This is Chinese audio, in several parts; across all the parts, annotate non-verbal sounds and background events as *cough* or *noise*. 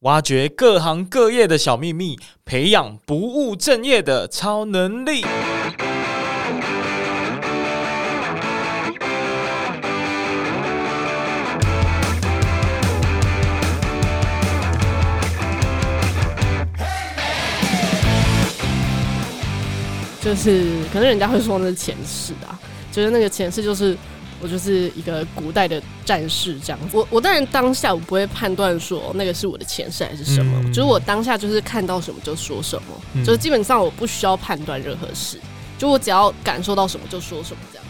挖掘各行各业的小秘密，培养不务正业的超能力。就是可能人家会说那是前世啊，就是那个前世就是。我就是一个古代的战士这样子，我我当然当下我不会判断说那个是我的前世还是什么，嗯、就是我当下就是看到什么就说什么，嗯、就是基本上我不需要判断任何事，就我只要感受到什么就说什么这样。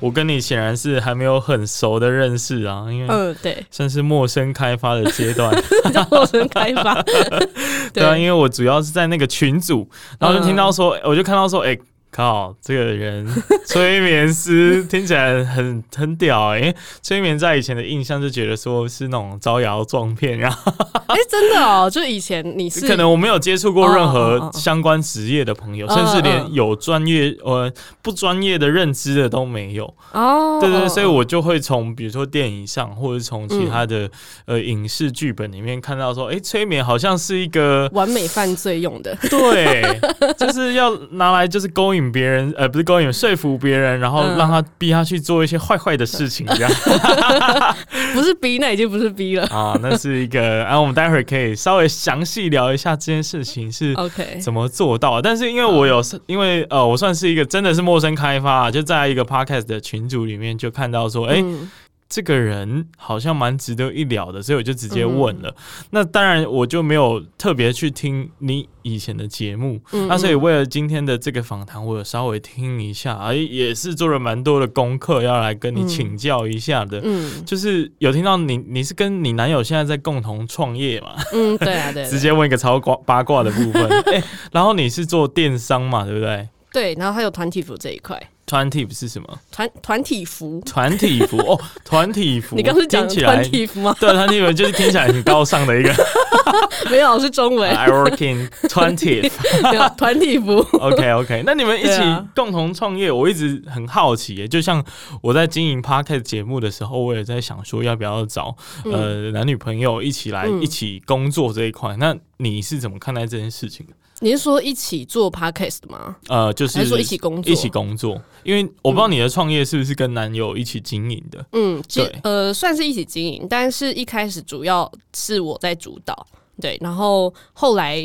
我跟你显然是还没有很熟的认识啊，因为嗯对，算是陌生开发的阶段，*laughs* 叫陌生开发，*laughs* 对啊，因为我主要是在那个群组，然后就听到说，嗯、我就看到说，哎、欸。靠，这个人 *laughs* 催眠师听起来很很屌哎、欸！催眠在以前的印象就觉得说是那种招摇撞骗，然后哎、欸，真的哦，就以前你是可能我没有接触过任何相关职业的朋友，哦哦哦甚至连有专业呃不专业的认知的都没有哦。对对对，所以我就会从比如说电影上，或者从其他的、嗯、呃影视剧本里面看到说，哎、欸，催眠好像是一个完美犯罪用的，对，就是要拿来就是勾引。别人呃不是勾引，说服别人，然后让他逼他去做一些坏坏的事情，这样 *laughs* *laughs* 不是逼，那已经不是逼了啊，那是一个。然、啊、我们待会儿可以稍微详细聊一下这件事情是 OK 怎么做到。但是因为我有，因为呃我算是一个真的是陌生开发，就在一个 Podcast 的群组里面就看到说，哎、欸。嗯这个人好像蛮值得一聊的，所以我就直接问了。嗯、那当然，我就没有特别去听你以前的节目。嗯、那所以为了今天的这个访谈，我有稍微听一下，哎，也是做了蛮多的功课，要来跟你请教一下的。嗯，就是有听到你，你是跟你男友现在在共同创业嘛？嗯，对啊，对。直接问一个超八卦的部分。*laughs* 哎，然后你是做电商嘛？对不对？对，然后还有团体服这一块。团体是什么？团团体服，团体服哦，团体服。*laughs* 你刚是讲团体服吗？对，团体服就是听起来很高尚的一个。*laughs* 没有，是中文。I work in 团体，*laughs* 团体服。OK OK，那你们一起共同创业，我一直很好奇耶。就像我在经营 Podcast 节目的时候，我也在想说，要不要找呃男女朋友一起来一起工作这一块。那你是怎么看待这件事情的？你是说一起做 podcast 吗？呃，就是还是说一起工作？一起工作，因为我不知道你的创业是不是跟男友一起经营的。嗯，对，呃，算是一起经营，但是一开始主要是我在主导，对，然后后来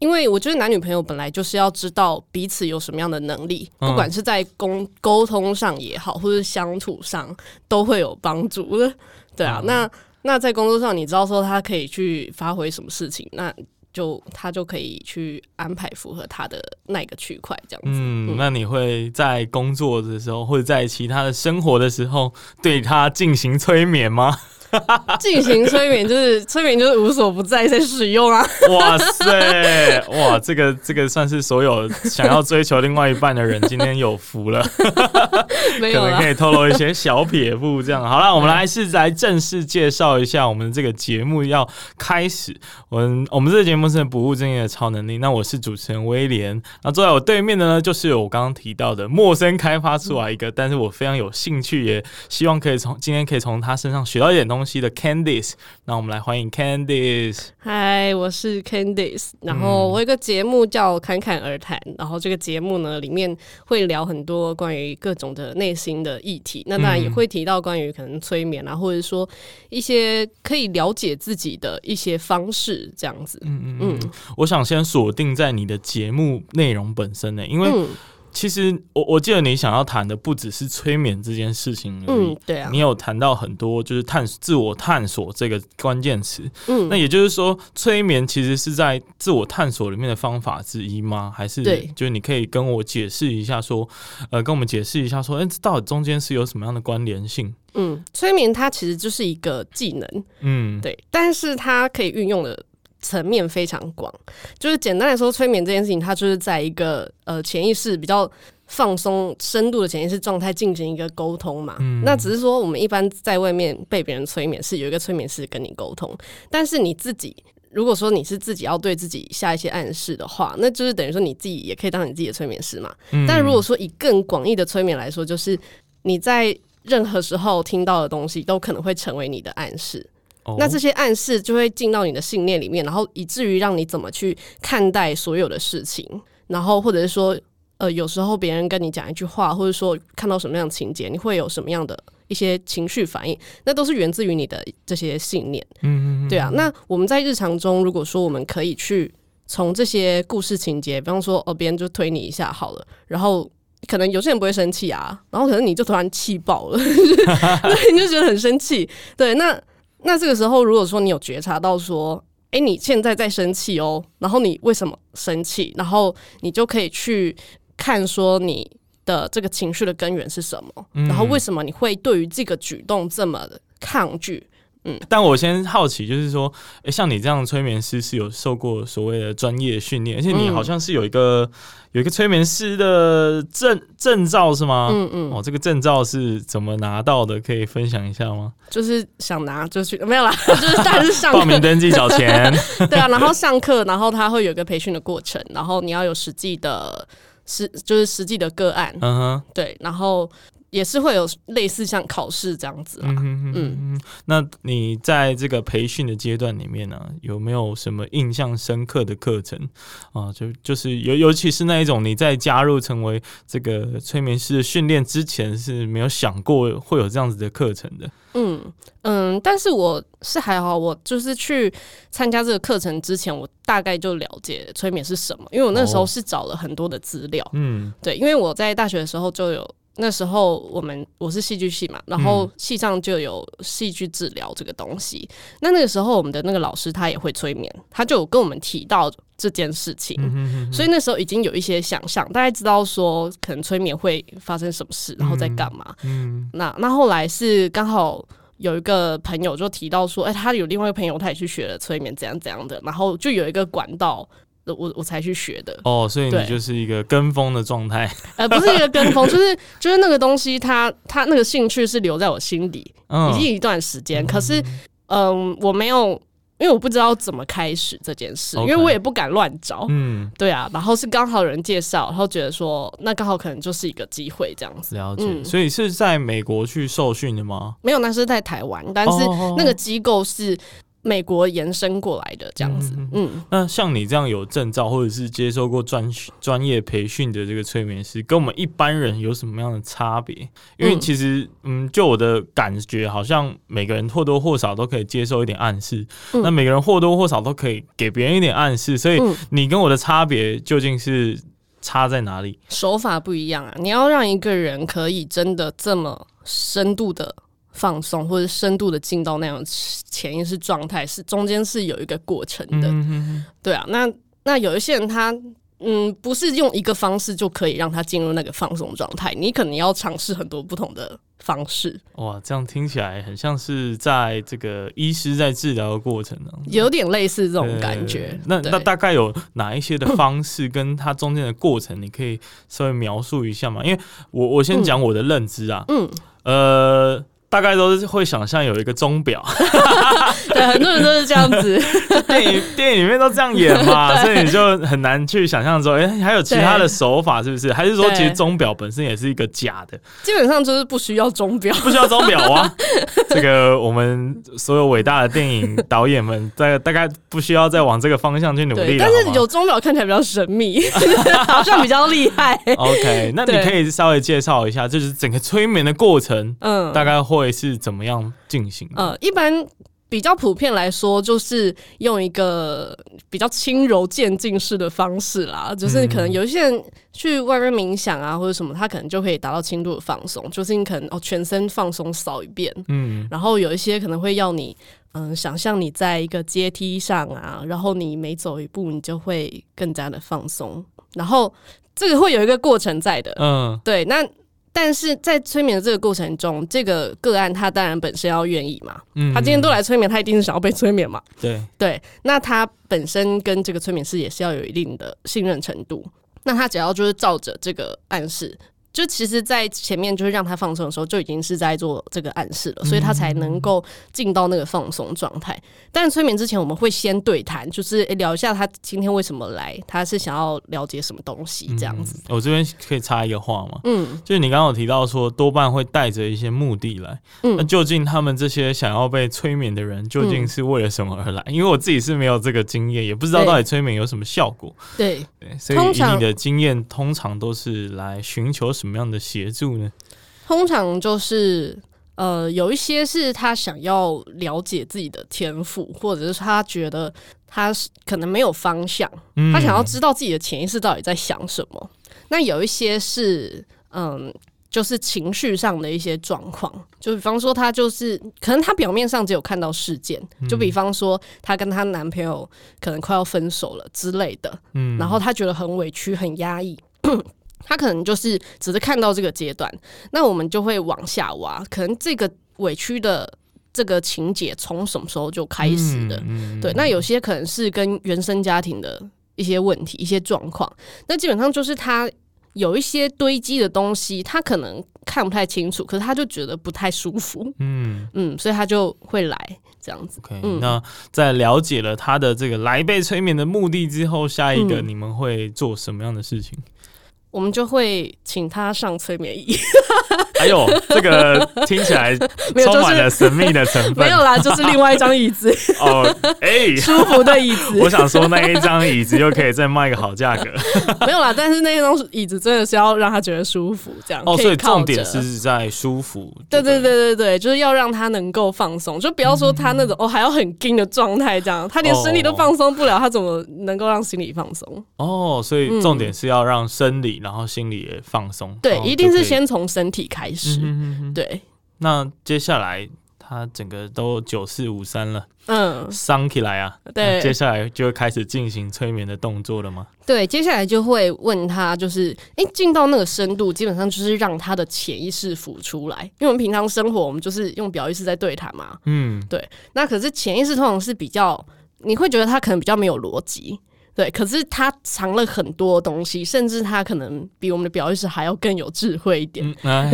因为我觉得男女朋友本来就是要知道彼此有什么样的能力，嗯、不管是在沟沟通上也好，或者相处上都会有帮助的。对啊，嗯、那那在工作上，你知道说他可以去发挥什么事情，那。就他就可以去安排符合他的那个区块这样子。嗯，嗯，那你会在工作的时候，或者在其他的生活的时候，对他进行催眠吗？*laughs* 进行催眠就是催眠就是无所不在在使用啊！哇塞，*laughs* 哇，这个这个算是所有想要追求另外一半的人今天有福了，*laughs* 可能可以透露一些小撇步。这样好了，我们来是来正式介绍一下我们这个节目要开始。我们我们这个节目是不务正业的超能力。那我是主持人威廉，那坐在我对面的呢，就是我刚刚提到的陌生开发出来一个，但是我非常有兴趣，也希望可以从今天可以从他身上学到一点东西的 Candice，那我们来欢迎 Candice。嗨，我是 Candice。然后我有一个节目叫《侃侃而谈》，然后这个节目呢里面会聊很多关于各种的内心的议题，那当然也会提到关于可能催眠啊，或者说一些可以了解自己的一些方式，这样子。嗯嗯嗯。我想先锁定在你的节目内容本身呢，因为。其实我我记得你想要谈的不只是催眠这件事情而已，嗯，对啊，你有谈到很多就是探自我探索这个关键词，嗯，那也就是说，催眠其实是在自我探索里面的方法之一吗？还是对，就是你可以跟我解释一下说，呃，跟我们解释一下说，哎，这到底中间是有什么样的关联性？嗯，催眠它其实就是一个技能，嗯，对，但是它可以运用的。层面非常广，就是简单来说，催眠这件事情，它就是在一个呃潜意识比较放松、深度的潜意识状态进行一个沟通嘛。嗯、那只是说，我们一般在外面被别人催眠，是有一个催眠师跟你沟通，但是你自己如果说你是自己要对自己下一些暗示的话，那就是等于说你自己也可以当你自己的催眠师嘛。嗯、但如果说以更广义的催眠来说，就是你在任何时候听到的东西都可能会成为你的暗示。哦、那这些暗示就会进到你的信念里面，然后以至于让你怎么去看待所有的事情，然后或者是说，呃，有时候别人跟你讲一句话，或者说看到什么样的情节，你会有什么样的一些情绪反应，那都是源自于你的这些信念。嗯嗯，对啊。那我们在日常中，如果说我们可以去从这些故事情节，比方说，哦，别人就推你一下好了，然后可能有些人不会生气啊，然后可能你就突然气爆了，*laughs* 对，你就觉得很生气。对，那。那这个时候，如果说你有觉察到说，哎，你现在在生气哦，然后你为什么生气？然后你就可以去看说你的这个情绪的根源是什么，嗯、然后为什么你会对于这个举动这么的抗拒？嗯，但我先好奇，就是说，诶，像你这样的催眠师是有受过所谓的专业训练，而且你好像是有一个、嗯、有一个催眠师的证证照是吗？嗯嗯，哦，这个证照是怎么拿到的？可以分享一下吗？就是想拿就去，没有啦，*laughs* 就是但是上报名登记缴钱，*laughs* 对啊，然后上课，然后他会有一个培训的过程，然后你要有实际的实就是实际的个案，嗯哼，对，然后。也是会有类似像考试这样子啊，嗯嗯，那你在这个培训的阶段里面呢、啊，有没有什么印象深刻的课程啊？就就是尤尤其是那一种你在加入成为这个催眠师的训练之前是没有想过会有这样子的课程的。嗯嗯，但是我是还好，我就是去参加这个课程之前，我大概就了解催眠是什么，因为我那时候是找了很多的资料。嗯，对，因为我在大学的时候就有。那时候我们我是戏剧系嘛，然后系上就有戏剧治疗这个东西。嗯、那那个时候我们的那个老师他也会催眠，他就有跟我们提到这件事情，嗯、哼哼所以那时候已经有一些想象，大概知道说可能催眠会发生什么事，然后在干嘛。嗯，嗯，那那后来是刚好有一个朋友就提到说，哎、欸，他有另外一个朋友他也去学了催眠，怎样怎样的，然后就有一个管道。我我才去学的哦，所以你就是一个跟风的状态，呃，不是一个跟风，就是就是那个东西它，它它那个兴趣是留在我心底，嗯、已经一段时间。可是，嗯、呃，我没有，因为我不知道怎么开始这件事，Okay. 因为我也不敢乱找，嗯，对啊。然后是刚好有人介绍，然后觉得说，那刚好可能就是一个机会这样子。了解，嗯、所以是在美国去受训的吗？没有，那是在台湾，但是那个机构是。美国延伸过来的这样子，嗯，嗯，那像你这样有证照或者是接受过专专业培训的这个催眠师，跟我们一般人有什么样的差别？因为其实，嗯，就我的感觉，好像每个人或多或少都可以接受一点暗示，嗯、那每个人或多或少都可以给别人一点暗示，所以你跟我的差别究竟是差在哪里？手法不一样啊！你要让一个人可以真的这么深度的。放松或者深度的进到那种潜意识状态，是中间是有一个过程的，嗯、哼对啊。那那有一些人他嗯，不是用一个方式就可以让他进入那个放松状态，你可能要尝试很多不同的方式。哇，这样听起来很像是在这个医师在治疗的过程呢，有点类似这种感觉。那对那大概有哪一些的方式跟它中间的过程，你可以稍微描述一下吗？因为我我先讲我的认知啊，嗯，呃。大概都是会想象有一个钟表，*laughs* 对，很多人都是这样子。*laughs* 电影电影里面都这样演嘛，*laughs* 所以你就很难去想象说，哎、欸，还有其他的手法是不是？还是说，其实钟表本身也是一个假的？基本上就是不需要钟表，不需要钟表啊。这个我们所有伟大的电影导演们，在大概不需要再往这个方向去努力了。但是有钟表看起来比较神秘，好像比较厉害。OK，那你可以稍微介绍一下，就是整个催眠的过程，嗯，大概会。会是怎么样进行？呃，一般比较普遍来说，就是用一个比较轻柔渐进式的方式啦。就是可能有一些人去外面冥想啊，或者什么，他可能就可以达到轻度的放松。就是你可能哦，全身放松扫一遍，嗯，然后有一些可能会要你，嗯、呃，想象你在一个阶梯上啊，然后你每走一步，你就会更加的放松。然后这个会有一个过程在的，嗯，对，那。但是在催眠的这个过程中，这个个案他当然本身要愿意嘛，嗯，他今天都来催眠，他一定是想要被催眠嘛，对对。那他本身跟这个催眠师也是要有一定的信任程度，那他只要就是照着这个暗示就其实，在前面就是让他放松的时候，就已经是在做这个暗示了，所以他才能够进到那个放松状态。但催眠之前，我们会先对谈，就是聊一下他今天为什么来，他是想要了解什么东西这样子。嗯、我这边可以插一个话吗？嗯，就是你刚刚有提到说，多半会带着一些目的来。嗯，那究竟他们这些想要被催眠的人，究竟是为了什么而来？嗯、因为我自己是没有这个经验，也不知道到底催眠有什么效果。对对，所以以你的经验，通常都是来寻求什么样的协助呢？通常就是呃，有一些是他想要了解自己的天赋，或者是他觉得他是可能没有方向，嗯、他想要知道自己的潜意识到底在想什么。那有一些是嗯，就是情绪上的一些状况，就比方说他就是可能他表面上只有看到事件，就比方说她跟她男朋友可能快要分手了之类的，嗯，然后她觉得很委屈、很压抑。他可能就是只是看到这个阶段，那我们就会往下挖，可能这个委屈的这个情节从什么时候就开始的？嗯嗯、对，那有些可能是跟原生家庭的一些问题、一些状况，那基本上就是他有一些堆积的东西，他可能看不太清楚，可是他就觉得不太舒服，嗯嗯，所以他就会来这样子。OK，嗯，那在了解了他的这个来被催眠的目的之后，下一个你们会做什么样的事情？我们就会请他上催眠椅。哎呦，这个听起来充满了神秘的成分。没有啦，就是另外一张椅子。哦，哎，舒服的椅子。*laughs* 我想说那一张椅子又可以再卖个好价格。没有啦，但是那一张椅子真的是要让他觉得舒服，这样。哦，所以重点是在舒服。对对对对对，就是要让他能够放松，就不要说他那种哦还要很紧的状态，这样他连身体都放松不了，他怎么能够让心理放松？哦，所以重点是要让生理。然后心理也放松，对，一定是先从身体开始，嗯、对。那接下来他整个都九四五三了，嗯，伤起来啊，对。接下来就会开始进行催眠的动作了吗？对，接下来就会问他，就是，哎，进到那个深度，基本上就是让他的潜意识浮出来，因为我们平常生活，我们就是用表意识在对谈嘛，嗯，对。那可是潜意识通常是比较，你会觉得他可能比较没有逻辑。对，可是他藏了很多东西，甚至他可能比我们的表意识还要更有智慧一点。嗯啊、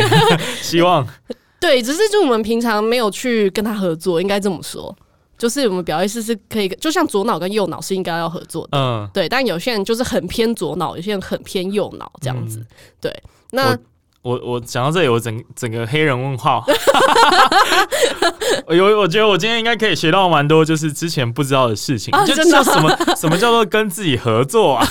*laughs* 希望 *laughs* 对，只是就我们平常没有去跟他合作，应该这么说，就是我们表意识是可以，就像左脑跟右脑是应该要合作的。嗯，对，但有些人就是很偏左脑，有些人很偏右脑这样子。嗯、对，那。我我讲到这里，我整整个黑人问号。*laughs* 有，我觉得我今天应该可以学到蛮多，就是之前不知道的事情。啊、就叫什么什么叫做跟自己合作啊？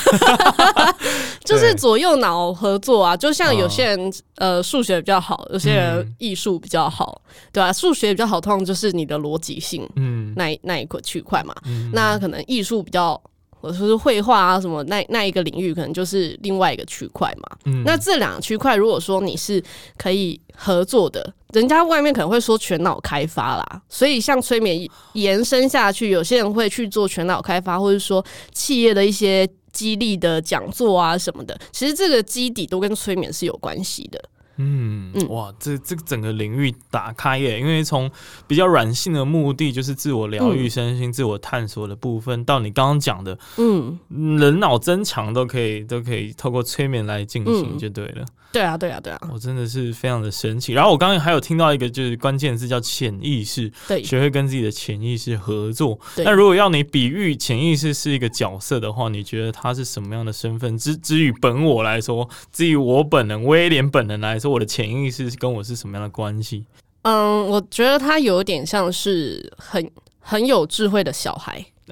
*laughs* 就是左右脑合作啊。就像有些人呃数学比较好，有些人艺术比较好，嗯、对吧、啊？数学比较好，通常就是你的逻辑性，嗯，那那一块区块嘛。嗯、那可能艺术比较。或者说是绘画啊什么，那那一个领域可能就是另外一个区块嘛。嗯，那这两个区块，如果说你是可以合作的，人家外面可能会说全脑开发啦。所以像催眠延伸下去，有些人会去做全脑开发，或者说企业的一些激励的讲座啊什么的。其实这个基底都跟催眠是有关系的。嗯，哇，这这个整个领域打开耶！因为从比较软性的目的，就是自我疗愈、身心、嗯、自我探索的部分，到你刚刚讲的，嗯，人脑增强都可以，都可以透过催眠来进行，就对了。嗯对啊，对啊，对啊，我真的是非常的神奇。然后我刚刚还有听到一个就是关键字叫潜意识，对，学会跟自己的潜意识合作。那如果要你比喻潜意识是一个角色的话，你觉得他是什么样的身份？之之于本我来说，至于我本人威廉本人来说，我的潜意识跟我是什么样的关系？嗯，我觉得他有点像是很很有智慧的小孩。*laughs*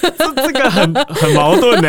这这个很很矛盾呢。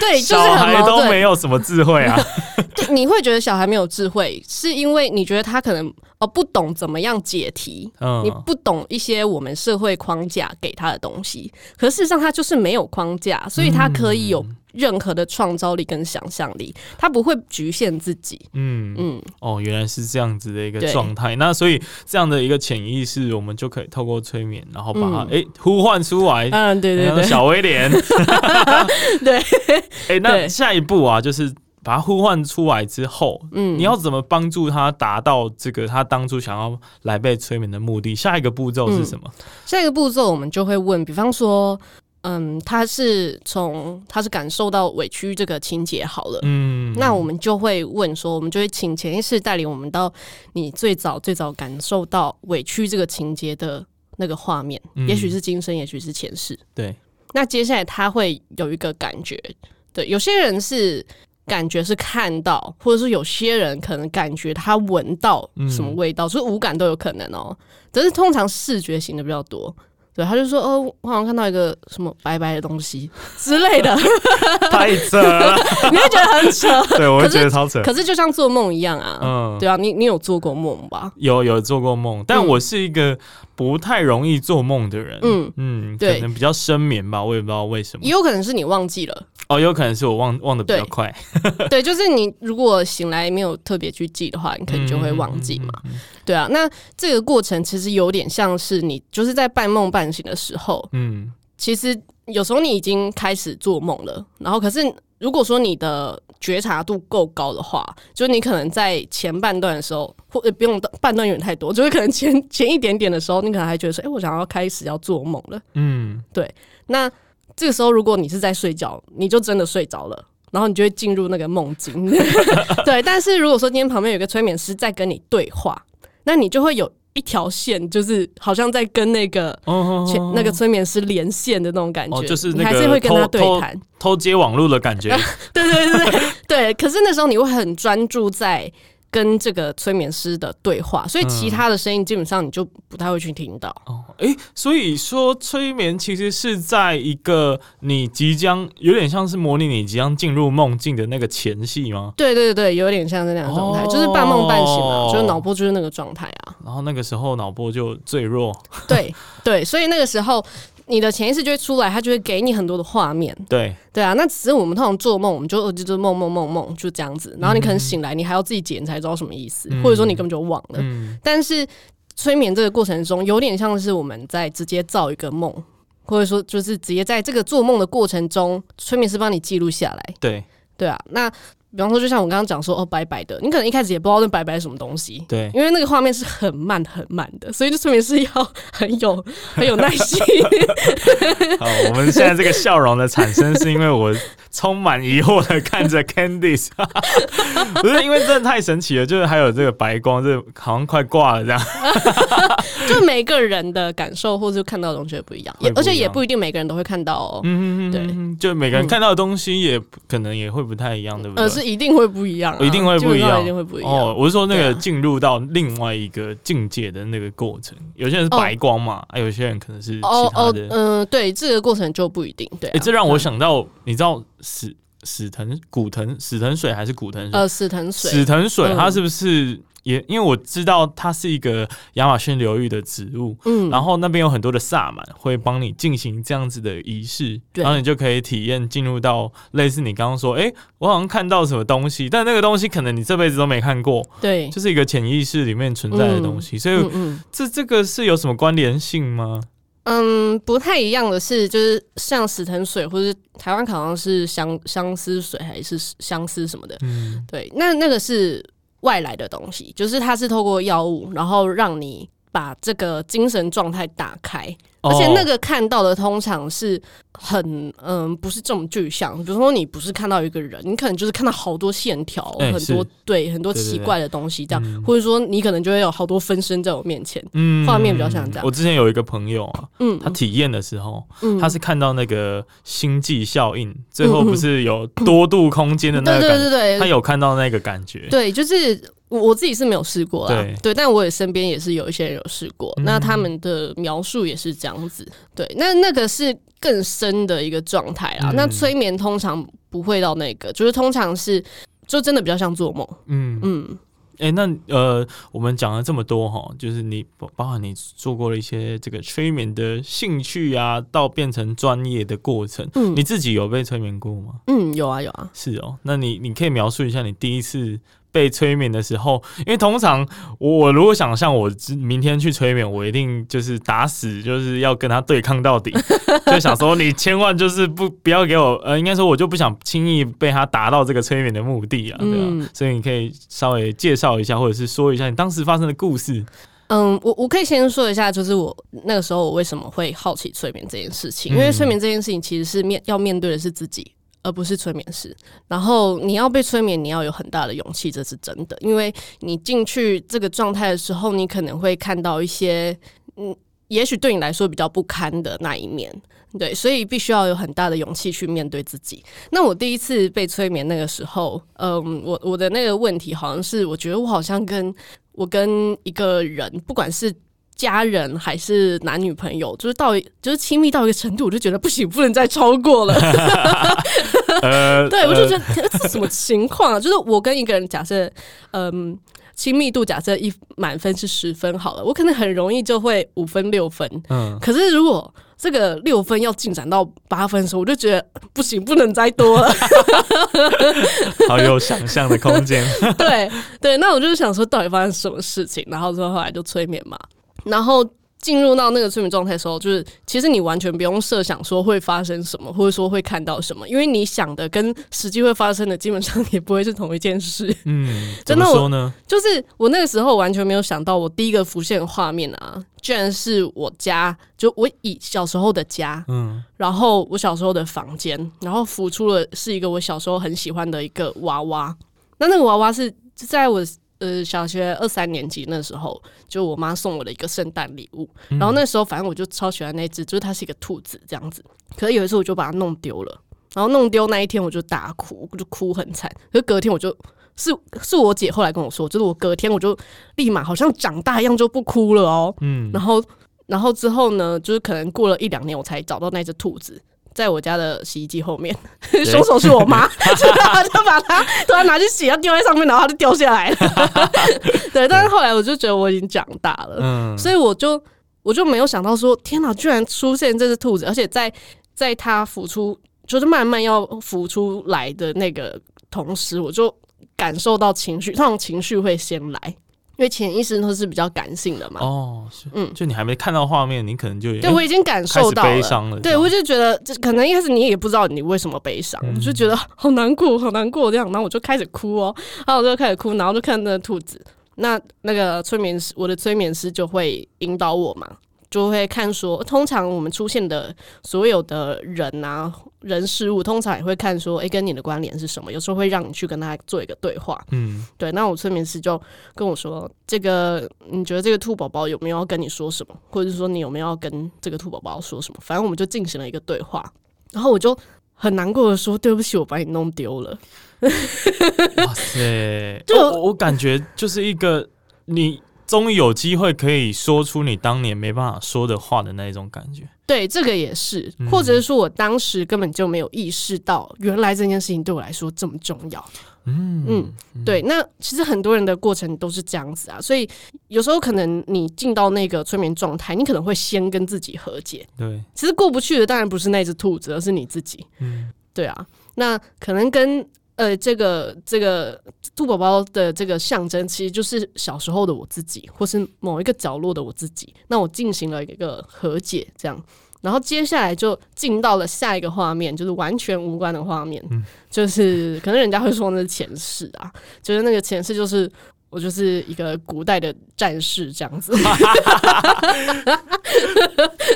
对，就是小孩都没有什么智慧啊。*laughs* 你会觉得小孩没有智慧，是因为你觉得他可能哦不懂怎么样解题，嗯，你不懂一些我们社会框架给他的东西。可事实上，他就是没有框架，所以他可以有。任何的创造力跟想象力，他不会局限自己。嗯嗯，嗯哦，原来是这样子的一个状态。那所以这样的一个潜意识，我们就可以透过催眠，然后把它哎、嗯欸、呼唤出来。嗯，对对对，小威廉。*laughs* 对，哎、欸，那下一步啊，就是把它呼唤出来之后，嗯，你要怎么帮助他达到这个他当初想要来被催眠的目的？下一个步骤是什么？嗯、下一个步骤，我们就会问，比方说。嗯，他是从他是感受到委屈这个情节好了，嗯，那我们就会问说，我们就会请潜意识带领我们到你最早最早感受到委屈这个情节的那个画面，嗯、也许是今生，也许是前世，对。那接下来他会有一个感觉，对，有些人是感觉是看到，或者是有些人可能感觉他闻到什么味道，嗯、所以五感都有可能哦，只是通常视觉型的比较多。对，他就说：“哦，我好像看到一个什么白白的东西 *laughs* 之类的，*laughs* 太扯了，*laughs* 你会觉得很扯。对，我会觉得超扯。可是就像做梦一样啊，嗯，对啊，你你有做过梦吧？有有做过梦，但我是一个不太容易做梦的人。嗯嗯，对，可能比较深眠吧，我也不知道为什么。也有可能是你忘记了。哦，有可能是我忘忘的比较快。对，就是你如果醒来没有特别去记的话，你可能就会忘记嘛。对啊，那这个过程其实有点像是你就是在半梦半醒的时候，嗯，其实有时候你已经开始做梦了，然后可是如果说你的觉察度够高的话，就是你可能在前半段的时候，或者不用半段有点太多，就是可能前前一点点的时候，你可能还觉得说，哎，我想要开始要做梦了，嗯，对。那这个时候如果你是在睡觉，你就真的睡着了，然后你就会进入那个梦境，*laughs* 对。但是如果说今天旁边有个催眠师在跟你对话。那你就会有一条线，就是好像在跟那个哦那个催眠师连线的那种感觉，哦、就是你还是会跟他对谈，偷接网络的感觉。*laughs* 对对对对对。可是那时候你会很专注在。跟这个催眠师的对话，所以其他的声音基本上你就不太会去听到。哦，哎，所以说催眠其实是在一个你即将有点像是模拟你即将进入梦境的那个前戏吗？对对对，有点像是那样的状态，哦、就是半梦半醒嘛，就是脑波就是那个状态啊。然后那个时候脑波就最弱。对对，所以那个时候。你的潜意识就会出来，它就会给你很多的画面。对对啊，那只是我们通常做梦，我们就就是梦梦梦梦就这样子。然后你可能醒来，你还要自己解，你才知道什么意思，嗯、或者说你根本就忘了。嗯、但是催眠这个过程中，有点像是我们在直接造一个梦，或者说就是直接在这个做梦的过程中，催眠师帮你记录下来。对对啊，那。比方说，就像我刚刚讲说，哦，白白的，你可能一开始也不知道那白白是什么东西，对，因为那个画面是很慢很慢的，所以就说明是要很 *laughs* 有很有耐心。*laughs* 好，我们现在这个笑容的产生，是因为我充满疑惑的看着 Candice，*laughs* 不是因为真的太神奇了，就是还有这个白光，这好像快挂了这样。*laughs* 就每个人的感受或者看到的东西也不一样，也而且也不一定每个人都会看到哦。嗯嗯嗯，对，就每个人看到的东西也可能也会不太一样，对不对？一定会不一样，一定会不一样，一定会不一样。哦，我是说那个进入到另外一个境界的那个过程，有些人是白光嘛，啊，有些人可能是其他的。嗯，对，这个过程就不一定。对，这让我想到，你知道死死藤古藤死藤水还是古藤水？呃，死藤水，死藤水，它是不是？也因为我知道它是一个亚马逊流域的植物，嗯，然后那边有很多的萨满会帮你进行这样子的仪式，然后你就可以体验进入到类似你刚刚说，哎、欸，我好像看到什么东西，但那个东西可能你这辈子都没看过，对，就是一个潜意识里面存在的东西，嗯、所以嗯嗯这这个是有什么关联性吗？嗯，不太一样的是，就是像死藤水，或是台湾好像是相相思水，还是相思什么的，嗯，对，那那个是。外来的东西，就是它是透过药物，然后让你把这个精神状态打开。而且那个看到的通常是很嗯，不是这么具象。比如说你不是看到一个人，你可能就是看到好多线条，欸、很多对很多奇怪的东西这样，或者说你可能就会有好多分身在我面前，嗯，画面比较像这样。我之前有一个朋友啊，嗯，他体验的时候，嗯，他是看到那个星际效应，最后不是有多度空间的那个感觉，对对对对，他有看到那个感觉，对，就是。我自己是没有试过啦，对，对，但我也身边也是有一些人有试过，嗯、那他们的描述也是这样子，对，那那个是更深的一个状态啦。嗯、那催眠通常不会到那个，就是通常是就真的比较像做梦，嗯嗯。哎、欸，那呃，我们讲了这么多哈，就是你包含你做过了一些这个催眠的兴趣啊，到变成专业的过程，嗯，你自己有被催眠过吗？嗯，有啊有啊。是哦，那你你可以描述一下你第一次。被催眠的时候，因为通常我我如果想象我明天去催眠，我一定就是打死就是要跟他对抗到底，*laughs* 就想说你千万就是不不要给我呃，应该说我就不想轻易被他达到这个催眠的目的啊，对吧？嗯、所以你可以稍微介绍一下，或者是说一下你当时发生的故事。嗯，我我可以先说一下，就是我那个时候我为什么会好奇催眠这件事情，因为催眠这件事情其实是面要面对的是自己，而不是催眠师。然后你要被催眠，你要有很大的勇气，这是真的，因为你进去这个状态的时候，你可能会看到一些嗯。也许对你来说比较不堪的那一面，对，所以必须要有很大的勇气去面对自己。那我第一次被催眠那个时候，嗯，我我的那个问题好像是，我觉得我好像跟我跟一个人，不管是家人还是男女朋友，就是到就是亲密到一个程度，我就觉得不行，不能再超过了。*laughs* 呃、*laughs* 对，我就觉得这是什么情况啊？*laughs* 就是我跟一个人，假设，嗯。亲密度假设一满分是十分好了，我可能很容易就会五分六分。嗯，可是如果这个六分要进展到八分的时候，我就觉得不行，不能再多了。好有想象的空间。对对，那我就想说，到底发生什么事情？然后之后后来就催眠嘛，然后。进入到那个催眠状态的时候，就是其实你完全不用设想说会发生什么，或者说会看到什么，因为你想的跟实际会发生的基本上也不会是同一件事。嗯，*laughs* 真的说呢？就是我那个时候完全没有想到，我第一个浮现的画面啊，居然是我家，就我以小时候的家，嗯，然后我小时候的房间，然后浮出了是一个我小时候很喜欢的一个娃娃。那那个娃娃是在我。呃，小学二三年级那时候，就我妈送我的一个圣诞礼物。嗯、然后那时候，反正我就超喜欢那只，就是它是一个兔子这样子。可是有一次，我就把它弄丢了。然后弄丢那一天，我就大哭，我就哭很惨。可是隔天，我就是是我姐后来跟我说，就是我隔天我就立马好像长大一样，就不哭了哦。嗯。然后，然后之后呢，就是可能过了一两年，我才找到那只兔子。在我家的洗衣机后面，*laughs* 凶手是我妈，*laughs* *laughs* 就把它突然拿去洗，要丢在上面，然后它就掉下来了。对，但是后来我就觉得我已经长大了，嗯，所以我就我就没有想到说，天哪，居然出现这只兔子，而且在在它浮出，就是慢慢要浮出来的那个同时，我就感受到情绪，那种情绪会先来。因为潜意识都是比较感性的嘛。哦，是嗯，就你还没看到画面，你可能就对我已经感受到了悲伤了。对，我就觉得，就可能一开始你也不知道你为什么悲伤，嗯、就觉得好难过，好难过这样，然后我就开始哭哦，然后我就开始哭，然后就看那个兔子，那那个催眠师，我的催眠师就会引导我嘛。就会看说，通常我们出现的所有的人啊、人事物，通常也会看说，哎、欸，跟你的关联是什么？有时候会让你去跟他做一个对话。嗯，对。那我催眠师就跟我说，这个你觉得这个兔宝宝有没有要跟你说什么？或者是说你有没有要跟这个兔宝宝说什么？反正我们就进行了一个对话。然后我就很难过的说，对不起，我把你弄丢了。哇塞！就 *laughs* 我，我感觉就是一个你。终于有机会可以说出你当年没办法说的话的那一种感觉。对，这个也是，或者是说我当时根本就没有意识到，原来这件事情对我来说这么重要。嗯嗯，对。那其实很多人的过程都是这样子啊，所以有时候可能你进到那个催眠状态，你可能会先跟自己和解。对，其实过不去的当然不是那只兔子，而是你自己。嗯，对啊。那可能跟。呃，这个这个兔宝宝的这个象征，其实就是小时候的我自己，或是某一个角落的我自己。那我进行了一个和解，这样，然后接下来就进到了下一个画面，就是完全无关的画面，嗯、就是可能人家会说那是前世啊，就是那个前世就是。我就是一个古代的战士这样子，*laughs*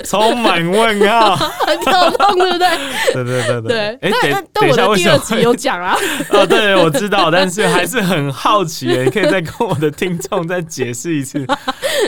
充满问号，很跳动，对不对？对对对对。哎，但但我的第二集有讲啊。*laughs* 哦，对，我知道，但是还是很好奇，你可以再跟我的听众再解释一次，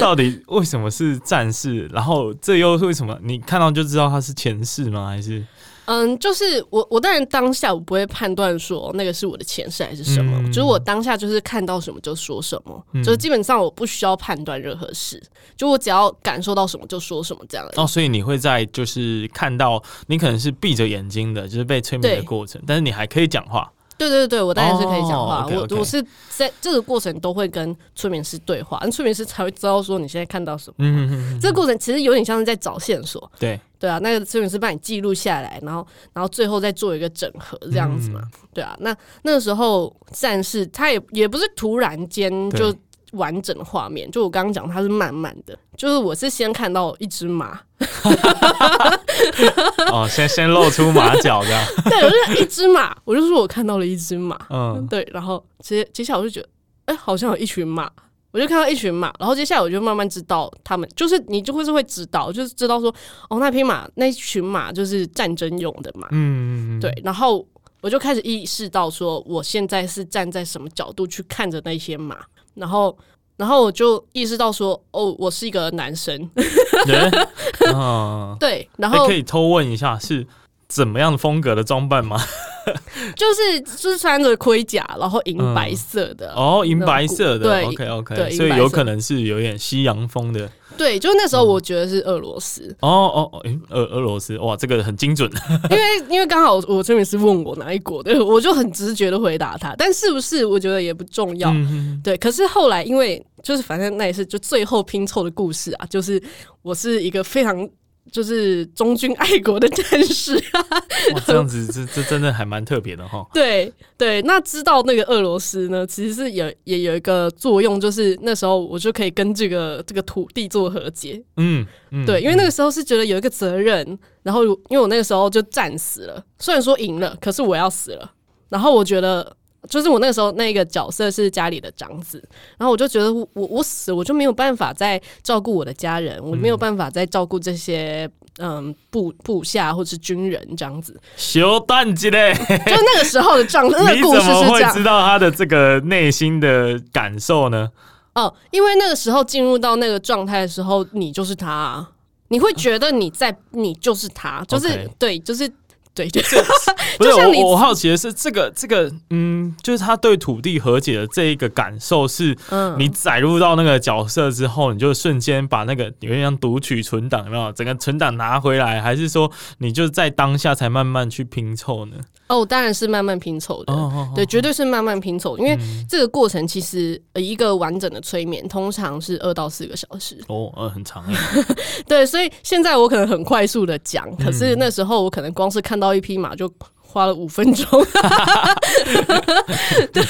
到底为什么是战士？然后这又是为什么？你看到就知道他是前世吗？还是？嗯，就是我，我当然当下我不会判断说那个是我的前世还是什么，嗯、就是我当下就是看到什么就说什么，嗯、就是基本上我不需要判断任何事，就我只要感受到什么就说什么这样。哦，所以你会在就是看到你可能是闭着眼睛的，就是被催眠的过程，但是你还可以讲话。对对对，我当然是可以讲话。Oh, okay, okay. 我我是在这个过程都会跟催眠师对话，那催眠师才会知道说你现在看到什么。嗯嗯嗯。这个过程其实有点像是在找线索。对对啊，那个摄影师帮你记录下来，然后然后最后再做一个整合，这样子嘛。嗯、对啊，那那个时候战士他也也不是突然间就。完整的画面，就我刚刚讲，他是慢慢的，就是我是先看到一只马，*laughs* 哦，先先露出马脚这样，*laughs* 对，我就是一只马，我就说我看到了一只马，嗯，对，然后接接下来我就觉得，哎、欸，好像有一群马，我就看到一群马，然后接下来我就慢慢知道他们，就是你就会是会知道，就是知道说，哦，那匹马那群马就是战争用的马，嗯，对，然后我就开始意识到说，我现在是站在什么角度去看着那些马，然后，然后我就意识到说，哦，我是一个男生，*laughs* 对，然后、欸、可以偷问一下是怎么样的风格的装扮吗？*laughs* 就是就是穿着盔甲，然后银白色的、嗯、哦，银白色的，对，OK OK，对，所以有可能是有点西洋风的，对，就那时候我觉得是俄罗斯，嗯、哦哦，诶，俄俄罗斯，哇，这个很精准，*laughs* 因为因为刚好我这边是问我哪一国的，*laughs* 我就很直觉的回答他，但是不是我觉得也不重要，嗯、对，可是后来因为就是反正那也是就最后拼凑的故事啊，就是我是一个非常。就是忠君爱国的战士啊！*laughs* 哇，这样子，这这真的还蛮特别的哈。对对，那知道那个俄罗斯呢，其实是有也有一个作用，就是那时候我就可以跟这个这个土地做和解。嗯，嗯对，因为那个时候是觉得有一个责任，然后因为我那个时候就战死了，虽然说赢了，可是我要死了，然后我觉得。就是我那个时候那个角色是家里的长子，然后我就觉得我我死我就没有办法再照顾我的家人，我没有办法再照顾这些嗯部部下或是军人这样子。修蛋鸡嘞，就那个时候的状，*laughs* 那个故事是这样。知道他的这个内心的感受呢？哦，因为那个时候进入到那个状态的时候，你就是他，你会觉得你在，你就是他，就是.对，就是。对，就是 *laughs* 不是我，我好奇的是，这个这个，嗯，就是他对土地和解的这一个感受，是，你载入到那个角色之后，你就瞬间把那个有点像读取存档，有没有？整个存档拿回来，还是说你就在当下才慢慢去拼凑呢？哦，当然是慢慢拼凑的，对，绝对是慢慢拼凑，因为这个过程其实一个完整的催眠通常是二到四个小时。哦，呃，很长。*laughs* 对，所以现在我可能很快速的讲，可是那时候我可能光是看到一匹马就花了五分钟。*laughs* 对，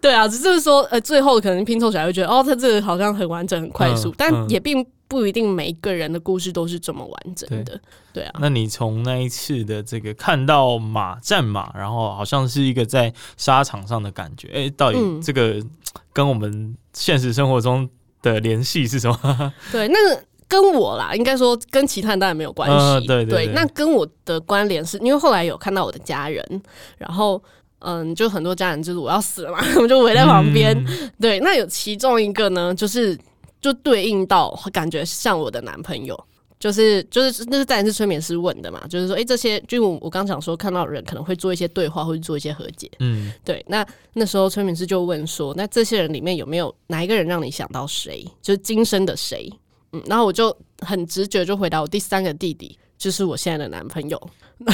对啊，只是说呃，最后可能拼凑起来会觉得，哦，他这个好像很完整、很快速，嗯、但也并。不一定每一个人的故事都是这么完整的，对，对啊。那你从那一次的这个看到马战马，然后好像是一个在沙场上的感觉，哎、欸，到底这个跟我们现实生活中的联系是什么？嗯、*laughs* 对，那个跟我啦，应该说跟其他人当然没有关系、呃，对。那跟我的关联是因为后来有看到我的家人，然后嗯，就很多家人就是我要死了嘛，*laughs* 我就围在旁边、嗯。对，那有其中一个呢，就是。就对应到感觉像我的男朋友，就是就是那是当然是催眠师问的嘛，就是说，哎、欸，这些就我我刚讲说看到人可能会做一些对话，或者做一些和解，嗯，对。那那时候催眠师就问说，那这些人里面有没有哪一个人让你想到谁？就是今生的谁？嗯，然后我就很直觉就回答我第三个弟弟，就是我现在的男朋友。*laughs*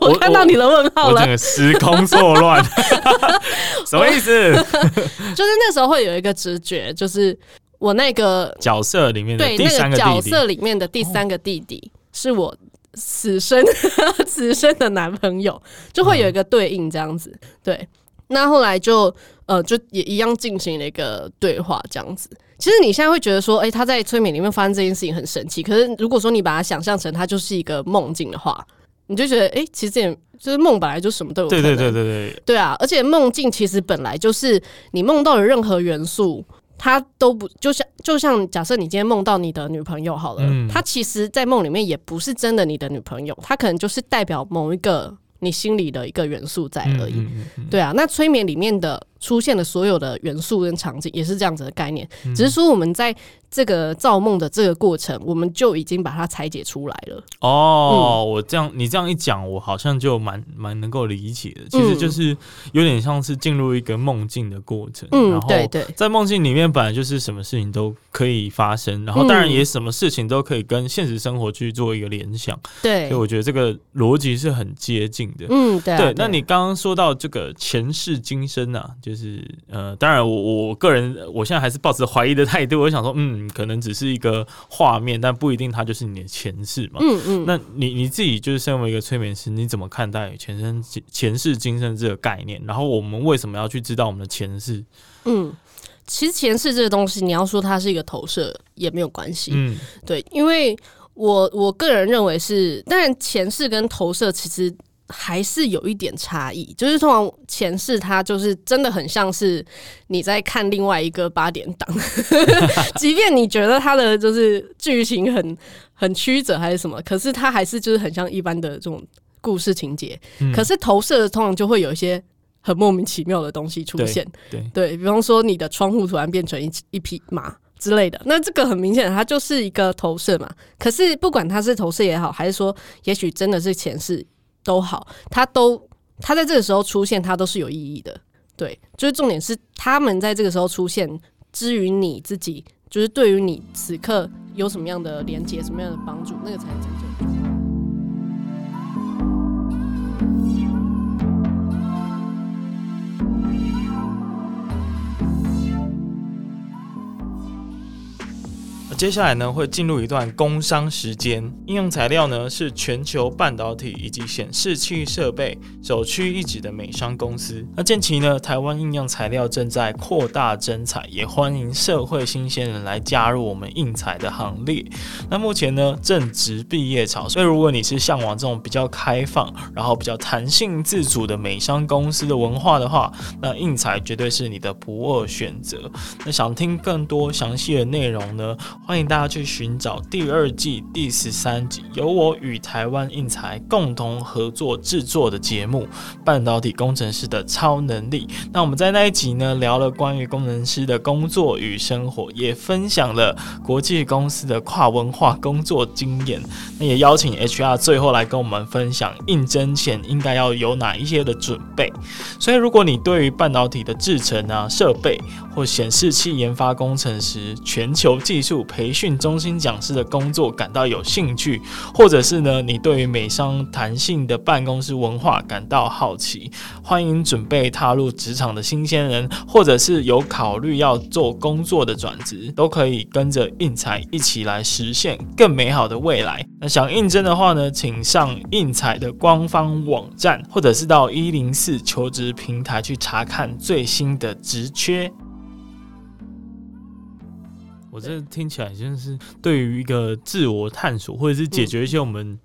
我看到你的问号了，我整个时空错乱，*laughs* 什么意思？*laughs* 就是那时候会有一个直觉，就是我那个角色里面的对那个角色里面的第三个弟弟，是我此生此生的男朋友，就会有一个对应这样子。对，那后来就呃，就也一样进行了一个对话这样子。其实你现在会觉得说，哎、欸，他在催眠里面发生这件事情很神奇。可是如果说你把它想象成它就是一个梦境的话，你就觉得，哎、欸，其实这就是梦本来就什么都有。对对对对对。对啊，而且梦境其实本来就是你梦到的任何元素，它都不就像就像假设你今天梦到你的女朋友好了，嗯、它其实，在梦里面也不是真的你的女朋友，它可能就是代表某一个你心里的一个元素在而已。嗯嗯嗯嗯对啊，那催眠里面的。出现的所有的元素跟场景也是这样子的概念，只是说我们在这个造梦的这个过程，我们就已经把它拆解出来了。哦，嗯、我这样你这样一讲，我好像就蛮蛮能够理解的。其实就是有点像是进入一个梦境的过程。嗯，然后对对，在梦境里面本来就是什么事情都可以发生，然后当然也什么事情都可以跟现实生活去做一个联想。对，所以我觉得这个逻辑是很接近的。嗯，对、啊。对，那你刚刚说到这个前世今生啊。就是呃，当然我，我我个人我现在还是抱持怀疑的态度。我想说，嗯，可能只是一个画面，但不一定它就是你的前世嘛。嗯嗯。那你你自己就是身为一个催眠师，你怎么看待前生前世今生这个概念？然后我们为什么要去知道我们的前世？嗯，其实前世这个东西，你要说它是一个投射也没有关系。嗯，对，因为我我个人认为是，当然前世跟投射其实。还是有一点差异，就是通常前世它就是真的很像是你在看另外一个八点档，*laughs* 即便你觉得它的就是剧情很很曲折还是什么，可是它还是就是很像一般的这种故事情节。嗯、可是投射的通常就会有一些很莫名其妙的东西出现，对，对，对，比方说你的窗户突然变成一一匹马之类的，那这个很明显它就是一个投射嘛。可是不管它是投射也好，还是说也许真的是前世。都好，他都他在这个时候出现，他都是有意义的。对，就是重点是他们在这个时候出现，至于你自己，就是对于你此刻有什么样的连接，什么样的帮助，那个才是真正接下来呢，会进入一段工商时间。应用材料呢，是全球半导体以及显示器设备首屈一指的美商公司。那近期呢，台湾应用材料正在扩大征才，也欢迎社会新鲜人来加入我们应材的行列。那目前呢，正值毕业潮，所以如果你是向往这种比较开放，然后比较弹性自主的美商公司的文化的话，那应材绝对是你的不二选择。那想听更多详细的内容呢？欢迎大家去寻找第二季第十三集，由我与台湾应材共同合作制作的节目《半导体工程师的超能力》。那我们在那一集呢，聊了关于工程师的工作与生活，也分享了国际公司的跨文化工作经验。那也邀请 HR 最后来跟我们分享应征前应该要有哪一些的准备。所以，如果你对于半导体的制程啊、设备或显示器研发工程师、全球技术培培训中心讲师的工作感到有兴趣，或者是呢，你对于美商弹性的办公室文化感到好奇，欢迎准备踏入职场的新鲜人，或者是有考虑要做工作的转职，都可以跟着应采一起来实现更美好的未来。那想应征的话呢，请上应采的官方网站，或者是到一零四求职平台去查看最新的职缺。我这听起来真的是对于一个自我探索，或者是解决一些我们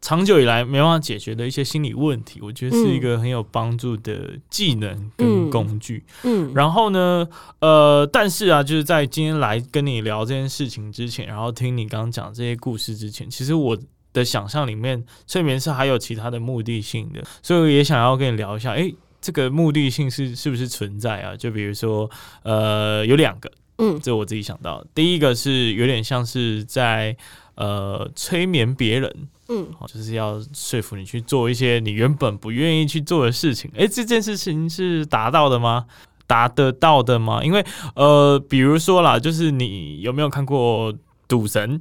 长久以来没办法解决的一些心理问题，我觉得是一个很有帮助的技能跟工具。嗯，然后呢，呃，但是啊，就是在今天来跟你聊这件事情之前，然后听你刚刚讲这些故事之前，其实我的想象里面，睡眠是还有其他的目的性的，所以我也想要跟你聊一下，诶，这个目的性是是不是存在啊？就比如说，呃，有两个。嗯，这我自己想到，第一个是有点像是在呃催眠别人，嗯，就是要说服你去做一些你原本不愿意去做的事情。诶，这件事情是达到的吗？达得到的吗？因为呃，比如说啦，就是你有没有看过？赌神，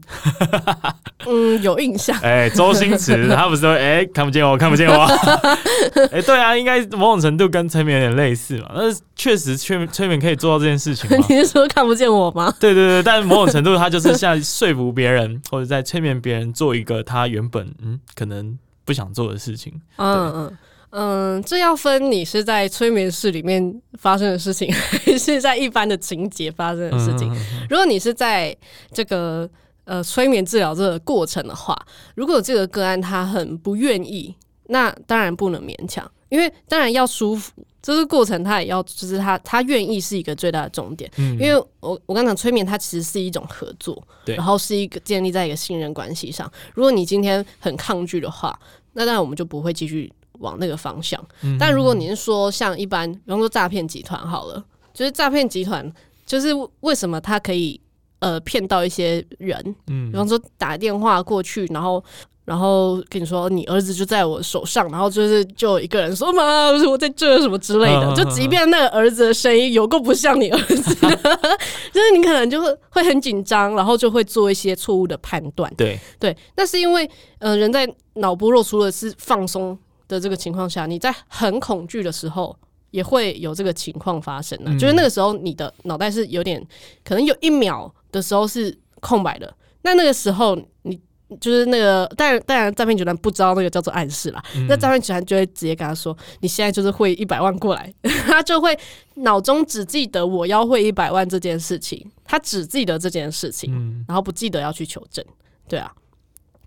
*laughs* 嗯，有印象。*laughs* 哎、欸，周星驰他不是说，哎、欸，看不见我，看不见我。*laughs* 哎、欸，对啊，应该某种程度跟催眠有点类似嘛。但是确实催催眠可以做到这件事情。你是说看不见我吗？对对对，但是某种程度，他就是像说服别人，或者在催眠别人做一个他原本嗯可能不想做的事情。嗯嗯。嗯，这要分你是在催眠室里面发生的事情，还是在一般的情节发生的事情。如果你是在这个呃催眠治疗这个过程的话，如果这个个案他很不愿意，那当然不能勉强，因为当然要舒服，这个过程他也要，就是他他愿意是一个最大的重点。嗯，因为我我刚讲催眠，它其实是一种合作，对，然后是一个建立在一个信任关系上。如果你今天很抗拒的话，那当然我们就不会继续。往那个方向，但如果你是说像一般，比方说诈骗集团好了，就是诈骗集团，就是为什么他可以呃骗到一些人，嗯，比方说打电话过去，然后然后跟你说你儿子就在我手上，然后就是就有一个人说妈，我在这什么之类的，就即便那个儿子的声音有够不像你儿子，*laughs* 就是你可能就会会很紧张，然后就会做一些错误的判断，对。对，那是因为呃人在脑波若，除了是放松。的这个情况下，你在很恐惧的时候也会有这个情况发生呢、啊。就是那个时候，你的脑袋是有点可能有一秒的时候是空白的。那那个时候，你就是那个，当然，当然，诈骗集团不知道那个叫做暗示啦。嗯、那诈骗集团就会直接跟他说：“你现在就是汇一百万过来。*laughs* ”他就会脑中只记得我要汇一百万这件事情，他只记得这件事情，然后不记得要去求证。对啊，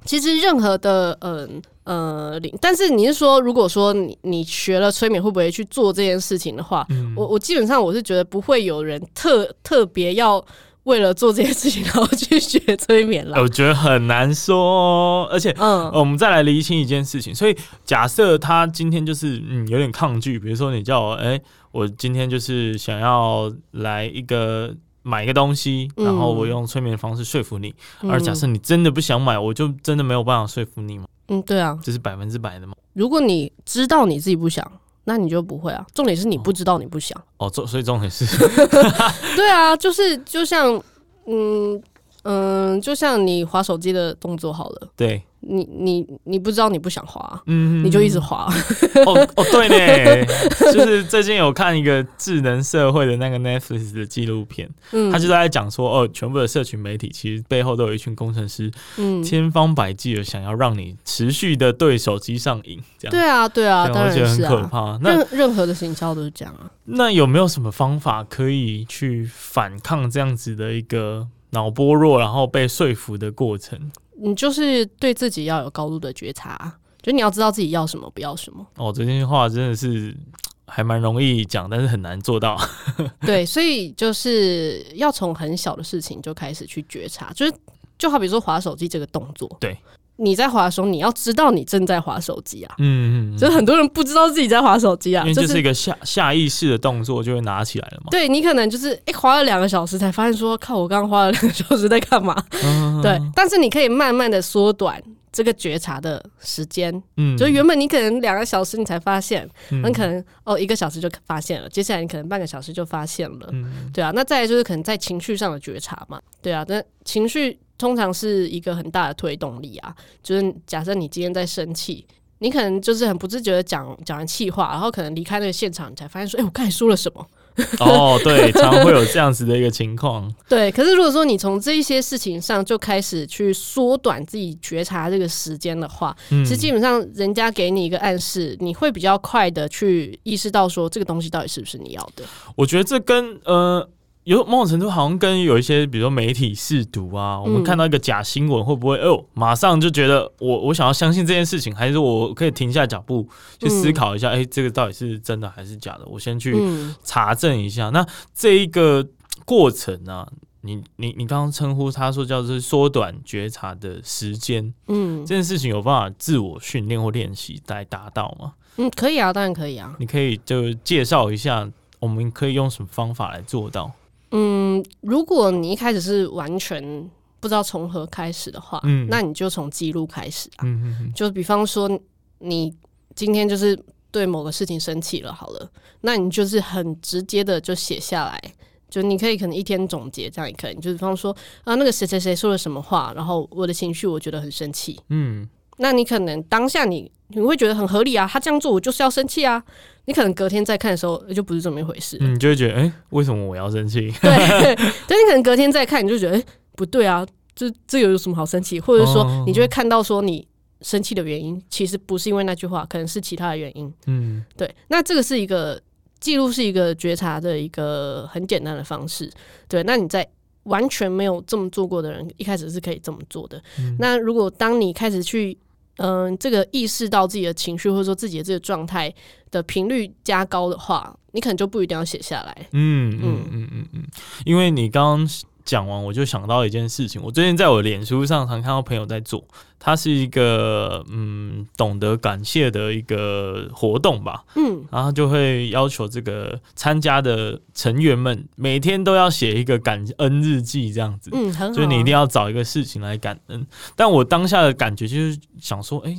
其实任何的嗯。呃，但是你是说，如果说你你学了催眠，会不会去做这件事情的话，嗯、我我基本上我是觉得不会有人特特别要为了做这件事情然后去学催眠了。我觉得很难说，而且嗯、呃，我们再来厘清一件事情。所以假设他今天就是嗯有点抗拒，比如说你叫我哎、欸，我今天就是想要来一个买一个东西，然后我用催眠的方式说服你。嗯、而假设你真的不想买，我就真的没有办法说服你吗？嗯，对啊，这是百分之百的吗？如果你知道你自己不想，那你就不会啊。重点是你不知道你不想哦，重、哦、所以重点是，*laughs* 对啊，就是就像嗯嗯，就像你划手机的动作好了，对。你你你不知道你不想滑，嗯，你就一直滑。哦哦，对呢，就是最近有看一个智能社会的那个 Netflix 的纪录片，嗯，他就在讲说，哦，全部的社群媒体其实背后都有一群工程师，嗯，千方百计的想要让你持续的对手机上瘾，这样。对啊，对啊，当然是啊，很可怕。那任任何的行销都是这样啊。那有没有什么方法可以去反抗这样子的一个脑波弱，然后被说服的过程？你就是对自己要有高度的觉察，就你要知道自己要什么，不要什么。哦，这句话真的是还蛮容易讲，但是很难做到。*laughs* 对，所以就是要从很小的事情就开始去觉察，就是就好比说划手机这个动作。对。你在滑的时候，你要知道你正在滑手机啊。嗯嗯，就是很多人不知道自己在滑手机啊，因为这是一个下下意识的动作，就会拿起来了嘛。对，你可能就是哎、欸，滑了两个小时才发现说，靠，我刚刚花了两个小时在干嘛？嗯、对，但是你可以慢慢的缩短这个觉察的时间。嗯，就原本你可能两个小时你才发现，那、嗯、可能哦一个小时就发现了，接下来你可能半个小时就发现了。嗯，对啊，那再来就是可能在情绪上的觉察嘛。对啊，那情绪。通常是一个很大的推动力啊，就是假设你今天在生气，你可能就是很不自觉的讲讲完气话，然后可能离开那个现场，你才发现说，哎、欸，我刚才说了什么？*laughs* 哦，对，常会有这样子的一个情况。*laughs* 对，可是如果说你从这一些事情上就开始去缩短自己觉察这个时间的话，嗯、其实基本上人家给你一个暗示，你会比较快的去意识到说这个东西到底是不是你要的。我觉得这跟呃。有某种程度，好像跟有一些，比如说媒体试读啊，我们看到一个假新闻，会不会哦，马上就觉得我我想要相信这件事情，还是我可以停下脚步去思考一下，哎、嗯欸，这个到底是真的还是假的？我先去查证一下。嗯、那这一个过程呢、啊，你你你刚刚称呼他说叫做缩短觉察的时间，嗯，这件事情有办法自我训练或练习来达到吗？嗯，可以啊，当然可以啊。你可以就介绍一下，我们可以用什么方法来做到？嗯，如果你一开始是完全不知道从何开始的话，嗯，那你就从记录开始啊。嗯嗯嗯，就比方说，你今天就是对某个事情生气了，好了，那你就是很直接的就写下来，就你可以可能一天总结这样也可以。就比方说啊，那个谁谁谁说了什么话，然后我的情绪我觉得很生气，嗯。那你可能当下你你会觉得很合理啊，他这样做我就是要生气啊。你可能隔天再看的时候就不是这么一回事，你就会觉得哎、欸，为什么我要生气？*laughs* 对，但你可能隔天再看，你就觉得哎、欸，不对啊，这这有什么好生气？或者说你就会看到说你生气的原因其实不是因为那句话，可能是其他的原因。嗯，对。那这个是一个记录，是一个觉察的一个很简单的方式。对，那你在。完全没有这么做过的人，一开始是可以这么做的。嗯、那如果当你开始去，嗯、呃，这个意识到自己的情绪或者说自己的这个状态的频率加高的话，你可能就不一定要写下来。嗯嗯嗯嗯嗯，因为你刚刚。讲完我就想到一件事情，我最近在我脸书上常看到朋友在做，它是一个嗯懂得感谢的一个活动吧，嗯，然后就会要求这个参加的成员们每天都要写一个感恩日记，这样子，嗯，很好，所以你一定要找一个事情来感恩。但我当下的感觉就是想说，哎、欸。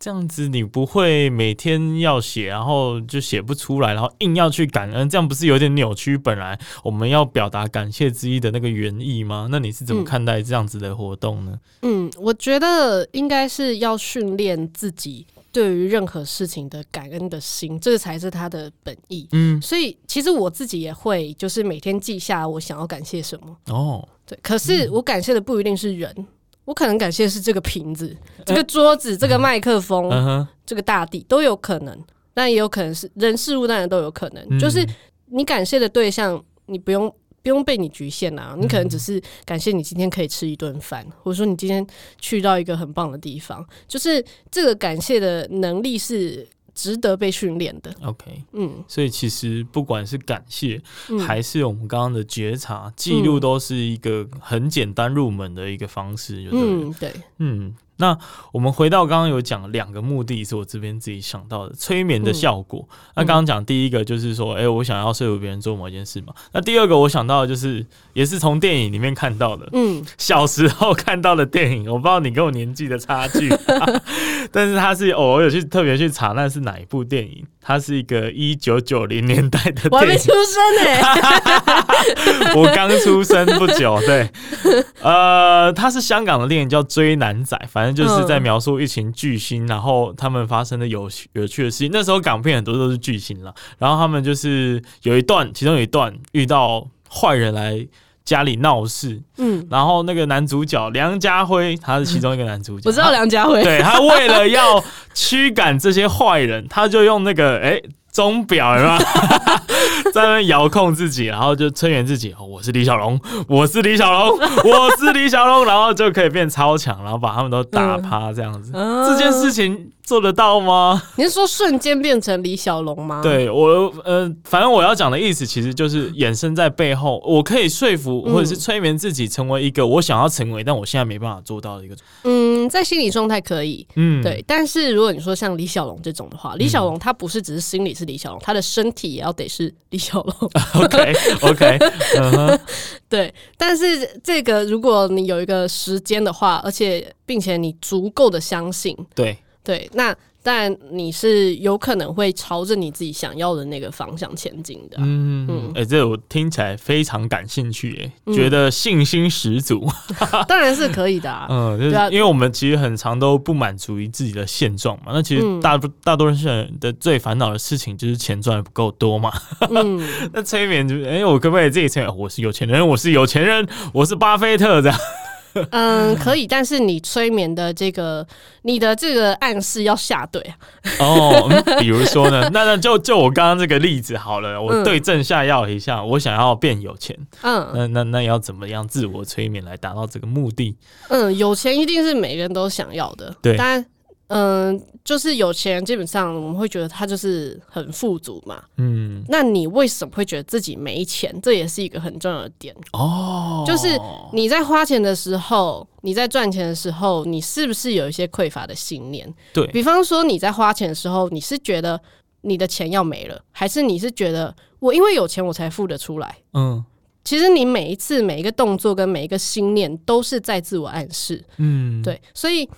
这样子你不会每天要写，然后就写不出来，然后硬要去感恩，这样不是有点扭曲本来我们要表达感谢之意的那个原意吗？那你是怎么看待这样子的活动呢？嗯，我觉得应该是要训练自己对于任何事情的感恩的心，这才是他的本意。嗯，所以其实我自己也会，就是每天记下我想要感谢什么。哦，对，可是我感谢的不一定是人。我可能感谢的是这个瓶子、这个桌子、这个麦克风、嗯、这个大地都有可能，但也有可能是人事物，当然都有可能。嗯、就是你感谢的对象，你不用不用被你局限啊。你可能只是感谢你今天可以吃一顿饭，或者说你今天去到一个很棒的地方，就是这个感谢的能力是值得被训练的。OK，嗯，所以其实不管是感谢，嗯、还是我们刚刚的觉察记录，都是一个很简单入门的一个方式。嗯，对，嗯。那我们回到刚刚有讲两个目的，是我这边自己想到的催眠的效果。嗯、那刚刚讲第一个就是说，哎、欸，我想要说服别人做某件事嘛。那第二个我想到的就是，也是从电影里面看到的，嗯，*laughs* 小时候看到的电影，我不知道你跟我年纪的差距，*laughs* 但是他是偶尔有去特别去查那是哪一部电影。它是一个一九九零年代的电影，我还没出生呢、欸，*laughs* 我刚出生不久。对，呃，它是香港的电影，叫《追男仔》，反正就是在描述一群巨星，然后他们发生的有有趣的事情。那时候港片很多都是巨星了，然后他们就是有一段，其中有一段遇到坏人来。家里闹事，嗯，然后那个男主角梁家辉，他是其中一个男主角，我知道梁家辉，对，他为了要驱赶这些坏人，他就用那个哎钟表，有没有 *laughs* 在那遥控自己，然后就催眠自己，哦，我是李小龙，我是李小龙，*laughs* 我是李小龙，然后就可以变超强，然后把他们都打趴，这样子，嗯，这件事情。做得到吗？你是说瞬间变成李小龙吗？对我，呃，反正我要讲的意思，其实就是衍生在背后，我可以说服或者是催眠自己成为一个我想要成为，但我现在没办法做到的一个。嗯，在心理状态可以，嗯，对。但是如果你说像李小龙这种的话，李小龙他不是只是心理是李小龙，他的身体也要得是李小龙。*laughs* OK，OK，*laughs* 对。但是这个，如果你有一个时间的话，而且并且你足够的相信，对。对，那但你是有可能会朝着你自己想要的那个方向前进的。嗯嗯，哎、欸，这我听起来非常感兴趣，哎、嗯，觉得信心十足。*laughs* 当然是可以的、啊，*laughs* 嗯，就是因为我们其实很常都不满足于自己的现状嘛。那其实大、嗯、大多数人的最烦恼的事情就是钱赚的不够多嘛。嗯，*laughs* 那催眠就是，哎、欸，我可不可以自己催眠？我是有钱人，我是有钱人，我是巴菲特这样。*laughs* 嗯，可以，但是你催眠的这个，你的这个暗示要下对啊。哦、嗯，比如说呢？*laughs* 那那就就我刚刚这个例子好了，我对症下药一下，嗯、我想要变有钱。嗯，那那那要怎么样自我催眠来达到这个目的？嗯，有钱一定是每个人都想要的。对，但。嗯，就是有钱人基本上我们会觉得他就是很富足嘛。嗯，那你为什么会觉得自己没钱？这也是一个很重要的点哦。就是你在花钱的时候，你在赚钱的时候，你是不是有一些匮乏的信念？对，比方说你在花钱的时候，你是觉得你的钱要没了，还是你是觉得我因为有钱我才付得出来？嗯，其实你每一次每一个动作跟每一个心念都是在自我暗示。嗯，对，所以。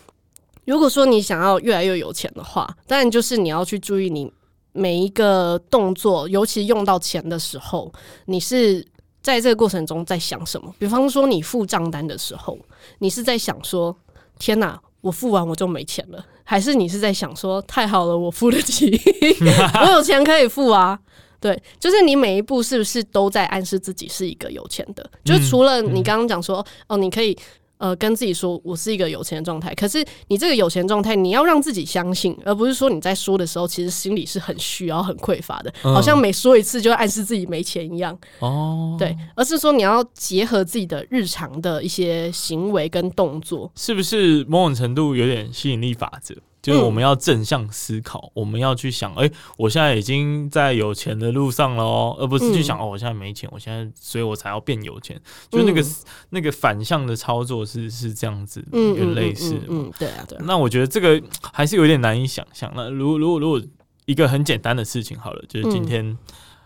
如果说你想要越来越有钱的话，当然就是你要去注意你每一个动作，尤其用到钱的时候，你是在这个过程中在想什么？比方说你付账单的时候，你是在想说：“天哪，我付完我就没钱了。”还是你是在想说：“太好了，我付得起，*laughs* 我有钱可以付啊？”对，就是你每一步是不是都在暗示自己是一个有钱的？就除了你刚刚讲说：“哦，你可以。”呃，跟自己说，我是一个有钱的状态。可是你这个有钱状态，你要让自己相信，而不是说你在说的时候，其实心里是很虚，然后很匮乏的，好像每说一次就暗示自己没钱一样。哦，*laughs* 对，而是说你要结合自己的日常的一些行为跟动作，是不是某种程度有点吸引力法则？就是我们要正向思考，嗯、我们要去想，哎、欸，我现在已经在有钱的路上了哦，而不是去想，嗯、哦，我现在没钱，我现在，所以我才要变有钱。就那个、嗯、那个反向的操作是是这样子，有类似嗯嗯嗯。嗯，对啊，对啊。那我觉得这个还是有点难以想象。那如果如果如果一个很简单的事情好了，就是今天，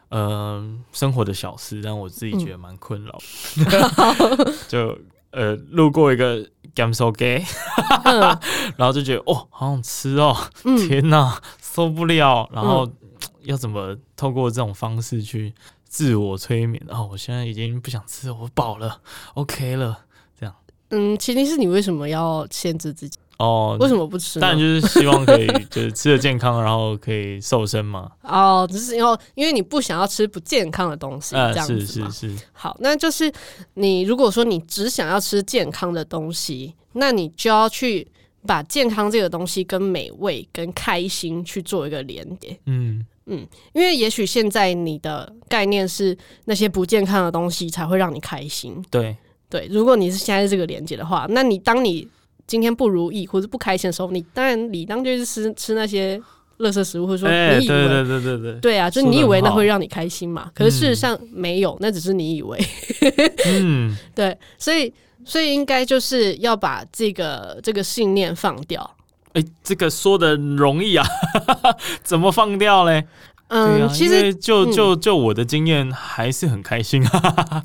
嗯、呃，生活的小事，让我自己觉得蛮困扰。嗯、*laughs* 就。呃，路过一个 gamso *laughs* gay，然后就觉得哦，好想吃哦，嗯、天哪，受不了。然后、嗯、*tsk* 要怎么透过这种方式去自我催眠？哦，我现在已经不想吃了，我饱了，OK 了，这样。嗯，前提是你为什么要限制自己？哦，为什么不吃？当然就是希望可以，*laughs* 就是吃的健康，然后可以瘦身嘛。哦，只是因为因为你不想要吃不健康的东西，这样子嘛。是是是。好，那就是你如果说你只想要吃健康的东西，那你就要去把健康这个东西跟美味、跟开心去做一个连接。嗯。嗯，因为也许现在你的概念是那些不健康的东西才会让你开心。对对，如果你是现在是这个连接的话，那你当你今天不如意或者不开心的时候，你当然理当就是吃吃那些垃圾食物，或者说你以为、欸、对对对对对对啊，就你以为那会让你开心嘛？可是事实上没有，那只是你以为。嗯，*laughs* 对，所以所以应该就是要把这个这个信念放掉。哎、欸，这个说的容易啊，*laughs* 怎么放掉嘞？嗯，啊、其实就就就我的经验还是很开心啊。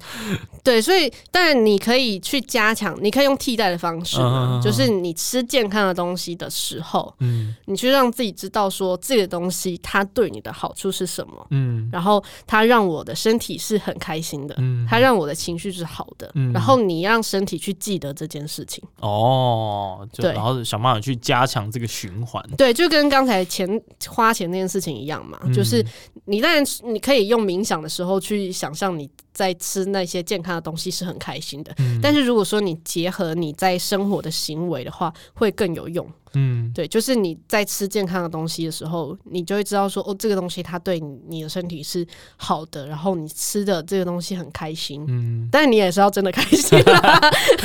对，所以但你可以去加强，你可以用替代的方式嘛，就是你吃健康的东西的时候，嗯，你去让自己知道说这个东西它对你的好处是什么，嗯，然后它让我的身体是很开心的，嗯，它让我的情绪是好的，嗯，然后你让身体去记得这件事情，哦，对，然后想办法去加强这个循环，对，就跟刚才钱花钱那件事情一样嘛，就是你当然你可以用冥想的时候去想象你。在吃那些健康的东西是很开心的，嗯，但是如果说你结合你在生活的行为的话，会更有用。嗯，对，就是你在吃健康的东西的时候，你就会知道说，哦，这个东西它对你的身体是好的，然后你吃的这个东西很开心。嗯，*laughs* 但你也是要真的开心啦，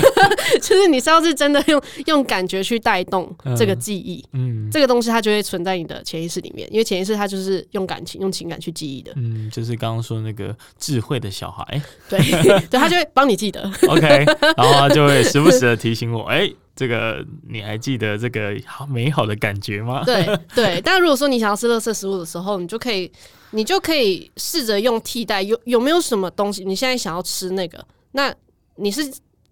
*laughs* 就是你是要是真的用用感觉去带动这个记忆，嗯，这个东西它就会存在你的潜意识里面，因为潜意识它就是用感情、用情感去记忆的。嗯，就是刚刚说那个智慧的小孩，*laughs* 对，对，他就会帮你记得。OK，然后他就会时不时的提醒我，哎。这个你还记得这个好美好的感觉吗？对对，*laughs* 但如果说你想要吃垃圾食物的时候，你就可以，你就可以试着用替代，有有没有什么东西你现在想要吃那个？那你是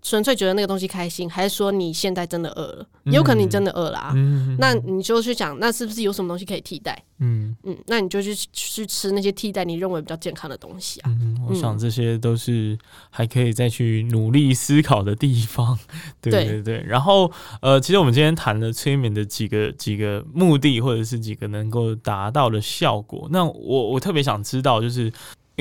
纯粹觉得那个东西开心，还是说你现在真的饿了？有可能你真的饿了啊，嗯、那你就去想，那是不是有什么东西可以替代？嗯嗯，那你就去去吃那些替代你认为比较健康的东西啊。嗯，我想这些都是还可以再去努力思考的地方。*laughs* 对对对，对。然后呃，其实我们今天谈了催眠的几个几个目的，或者是几个能够达到的效果。那我我特别想知道，就是。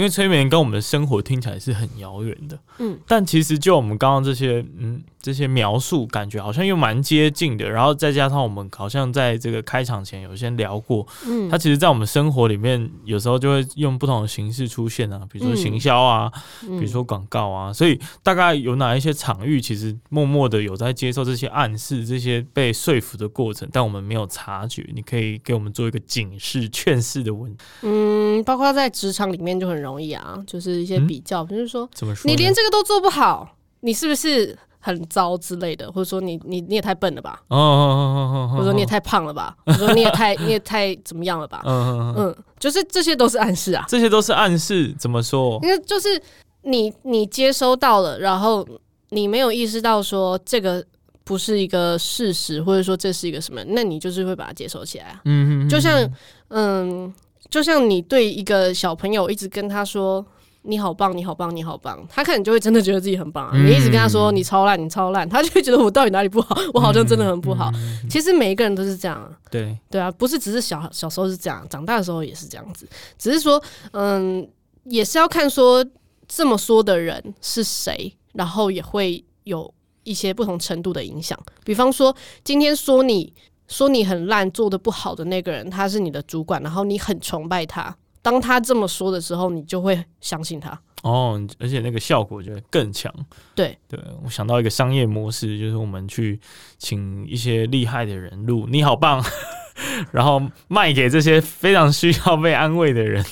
因为催眠跟我们的生活听起来是很遥远的，嗯，但其实就我们刚刚这些，嗯。这些描述感觉好像又蛮接近的，然后再加上我们好像在这个开场前有先聊过，嗯，它其实，在我们生活里面有时候就会用不同的形式出现啊，比如说行销啊，嗯、比如说广告啊，所以大概有哪一些场域，其实默默的有在接受这些暗示，这些被说服的过程，但我们没有察觉。你可以给我们做一个警示、劝示的问。嗯，包括在职场里面就很容易啊，就是一些比较，就是说？你连这个都做不好，你是不是？很糟之类的，或者说你你你也太笨了吧，哦，或者说你也太胖了吧，或者说你也太 *laughs* 你也太怎么样了吧，嗯嗯，就是这些都是暗示啊，这些都是暗示，怎么说？因为就是你你接收到了，然后你没有意识到说这个不是一个事实，或者说这是一个什么，那你就是会把它接收起来啊，嗯嗯，就像嗯，就像你对一个小朋友一直跟他说。你好棒，你好棒，你好棒，他可能就会真的觉得自己很棒，啊。嗯、你一直跟他说你超烂，你超烂，他就会觉得我到底哪里不好？*laughs* 我好像真的很不好。其实每一个人都是这样，对对啊，不是只是小小时候是这样，长大的时候也是这样子。只是说，嗯，也是要看说这么说的人是谁，然后也会有一些不同程度的影响。比方说，今天说你说你很烂，做的不好的那个人，他是你的主管，然后你很崇拜他。当他这么说的时候，你就会相信他哦，而且那个效果就会更强。对，对我想到一个商业模式，就是我们去请一些厉害的人录，你好棒。*laughs* 然后卖给这些非常需要被安慰的人，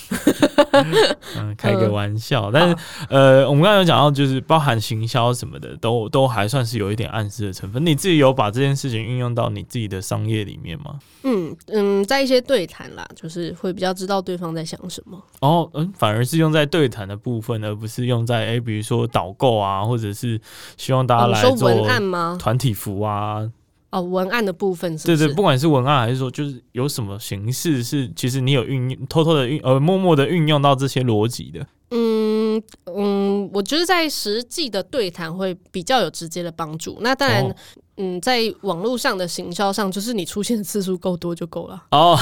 *laughs* 嗯，开个玩笑。但是，呃，我们刚刚有讲到，就是包含行销什么的，都都还算是有一点暗示的成分。你自己有把这件事情运用到你自己的商业里面吗？嗯嗯，在一些对谈啦，就是会比较知道对方在想什么。哦，嗯，反而是用在对谈的部分，而不是用在哎，比如说导购啊，或者是希望大家来做文案吗？团体服啊。哦，文案的部分是？对对，不管是文案还是说，就是有什么形式是，其实你有运用，偷偷的运，呃，默默的运用到这些逻辑的。嗯嗯，我觉得在实际的对谈会比较有直接的帮助。那当然。哦嗯，在网络上的行销上，就是你出现的次数够多就够了。哦，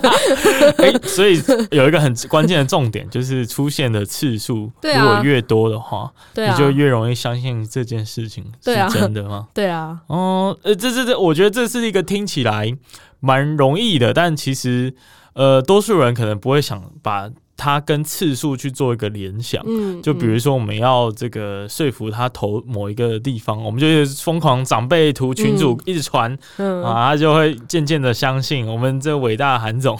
*laughs* 欸，所以有一个很关键的重点，就是出现的次数如果越多的话，你就越容易相信这件事情是真的吗？*laughs* 对啊。哦，呃，这这这，我觉得这是一个听起来蛮容易的，但其实。呃，多数人可能不会想把。他跟次数去做一个联想，嗯，就比如说我们要这个说服他投某一个地方，嗯、我们就疯狂长辈图群主一直传，嗯，啊，他就会渐渐的相信我们这伟大的韩总。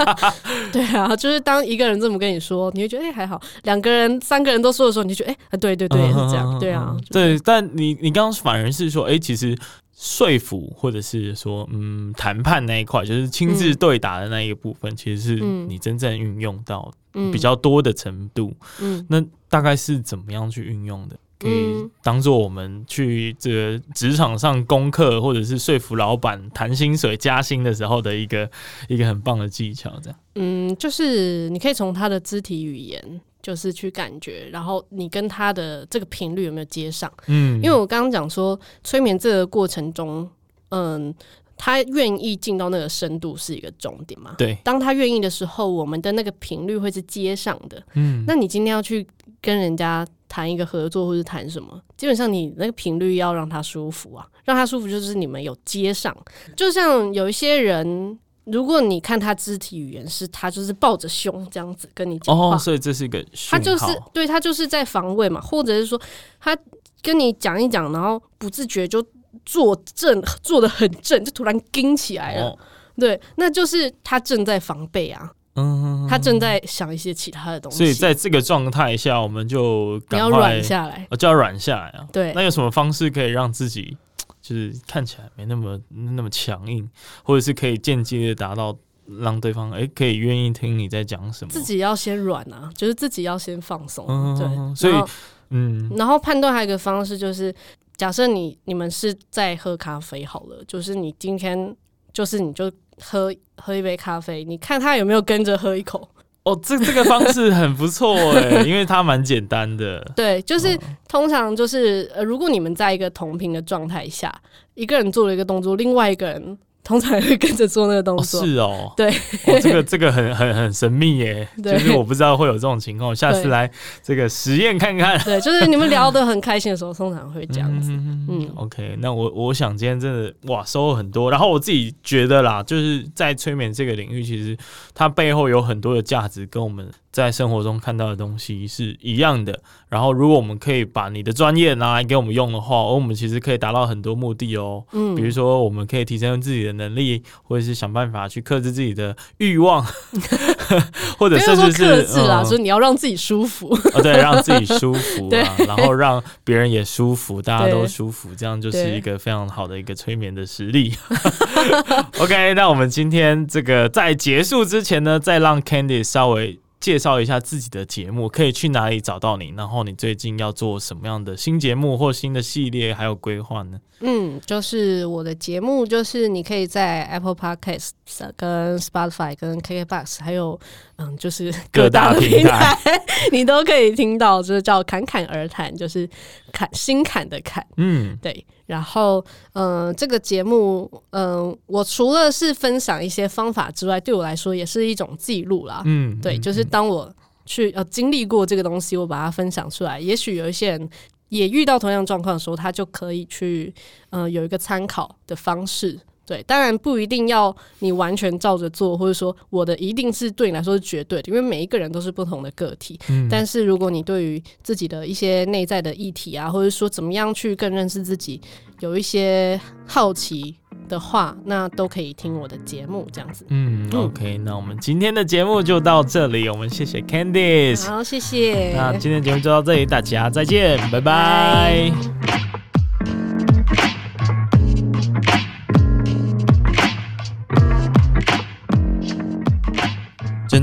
*laughs* 对啊，就是当一个人这么跟你说，你会觉得哎、欸、还好；两个人、三个人都说的时候，你就觉得哎、欸，对对对，是这样，对啊，对。但你你刚刚反而是说，哎、欸，其实。说服或者是说，嗯，谈判那一块，就是亲自对打的那一个部分，嗯、其实是你真正运用到比较多的程度。嗯，那大概是怎么样去运用的？可以当做我们去这个职场上攻克，或者是说服老板谈薪水加薪的时候的一个一个很棒的技巧。这样，嗯，就是你可以从他的肢体语言。就是去感觉，然后你跟他的这个频率有没有接上？嗯，因为我刚刚讲说，催眠这个过程中，嗯，他愿意进到那个深度是一个重点嘛？对，当他愿意的时候，我们的那个频率会是接上的。嗯，那你今天要去跟人家谈一个合作，或是谈什么，基本上你那个频率要让他舒服啊，让他舒服就是你们有接上。就像有一些人。如果你看他肢体语言，是他就是抱着胸这样子跟你讲话，哦，所以这是一个他就是对他就是在防卫嘛，或者是说他跟你讲一讲，然后不自觉就坐正，坐的很正，就突然惊起来了，哦，对，那就是他正在防备啊，嗯，他正在想一些其他的东西，所以在这个状态下，我们就你要软下来，就要软下来啊，对，那有什么方式可以让自己？就是看起来没那么那么强硬，或者是可以间接的达到让对方哎、欸、可以愿意听你在讲什么。自己要先软啊，就是自己要先放松。嗯、对，所以嗯，然后判断还有一个方式就是，假设你你们是在喝咖啡好了，就是你今天就是你就喝喝一杯咖啡，你看他有没有跟着喝一口。哦，这这个方式很不错哎，因为它蛮简单的。对，就是通常就是呃，如果你们在一个同频的状态下，一个人做了一个动作，另外一个人。通常会跟着做那个动作，哦是哦，对，哦、这个这个很很很神秘耶，*laughs* 就是我不知道会有这种情况，下次来这个实验看看。对，就是你们聊得很开心的时候，通常会这样子。嗯，嗯，OK，那我我想今天真的哇收获很多，然后我自己觉得啦，就是在催眠这个领域，其实它背后有很多的价值，跟我们在生活中看到的东西是一样的。然后如果我们可以把你的专业拿来给我们用的话，我们其实可以达到很多目的哦。嗯，比如说我们可以提升自己的能力，或者是想办法去克制自己的欲望，*laughs* 或者甚至是克制啊，所以你要让自己舒服。哦，对，让自己舒服啊，*laughs* 然后让别人也舒服，大家都舒服，这样就是一个非常好的一个催眠的实力。*laughs* OK，那我们今天这个在结束之前呢，再让 Candice 稍微。介绍一下自己的节目，可以去哪里找到你？然后你最近要做什么样的新节目或新的系列，还有规划呢？嗯，就是我的节目，就是你可以在 Apple Podcast、跟 Spotify、跟 KKBox，还有嗯，就是各大平台，*laughs* 你都可以听到，就是叫侃侃而谈，就是侃心侃的侃，嗯，对。然后，嗯、呃，这个节目，嗯、呃，我除了是分享一些方法之外，对我来说也是一种记录啦。嗯，对，就是当我去呃经历过这个东西，我把它分享出来，也许有一些人也遇到同样状况的时候，他就可以去，呃，有一个参考的方式。对，当然不一定要你完全照着做，或者说我的一定是对你来说是绝对的，因为每一个人都是不同的个体。嗯，但是如果你对于自己的一些内在的议题啊，或者说怎么样去更认识自己，有一些好奇的话，那都可以听我的节目这样子。嗯，OK，那我们今天的节目就到这里，我们谢谢 Candice，好，谢谢。那今天节目就到这里，大家再见，拜拜。真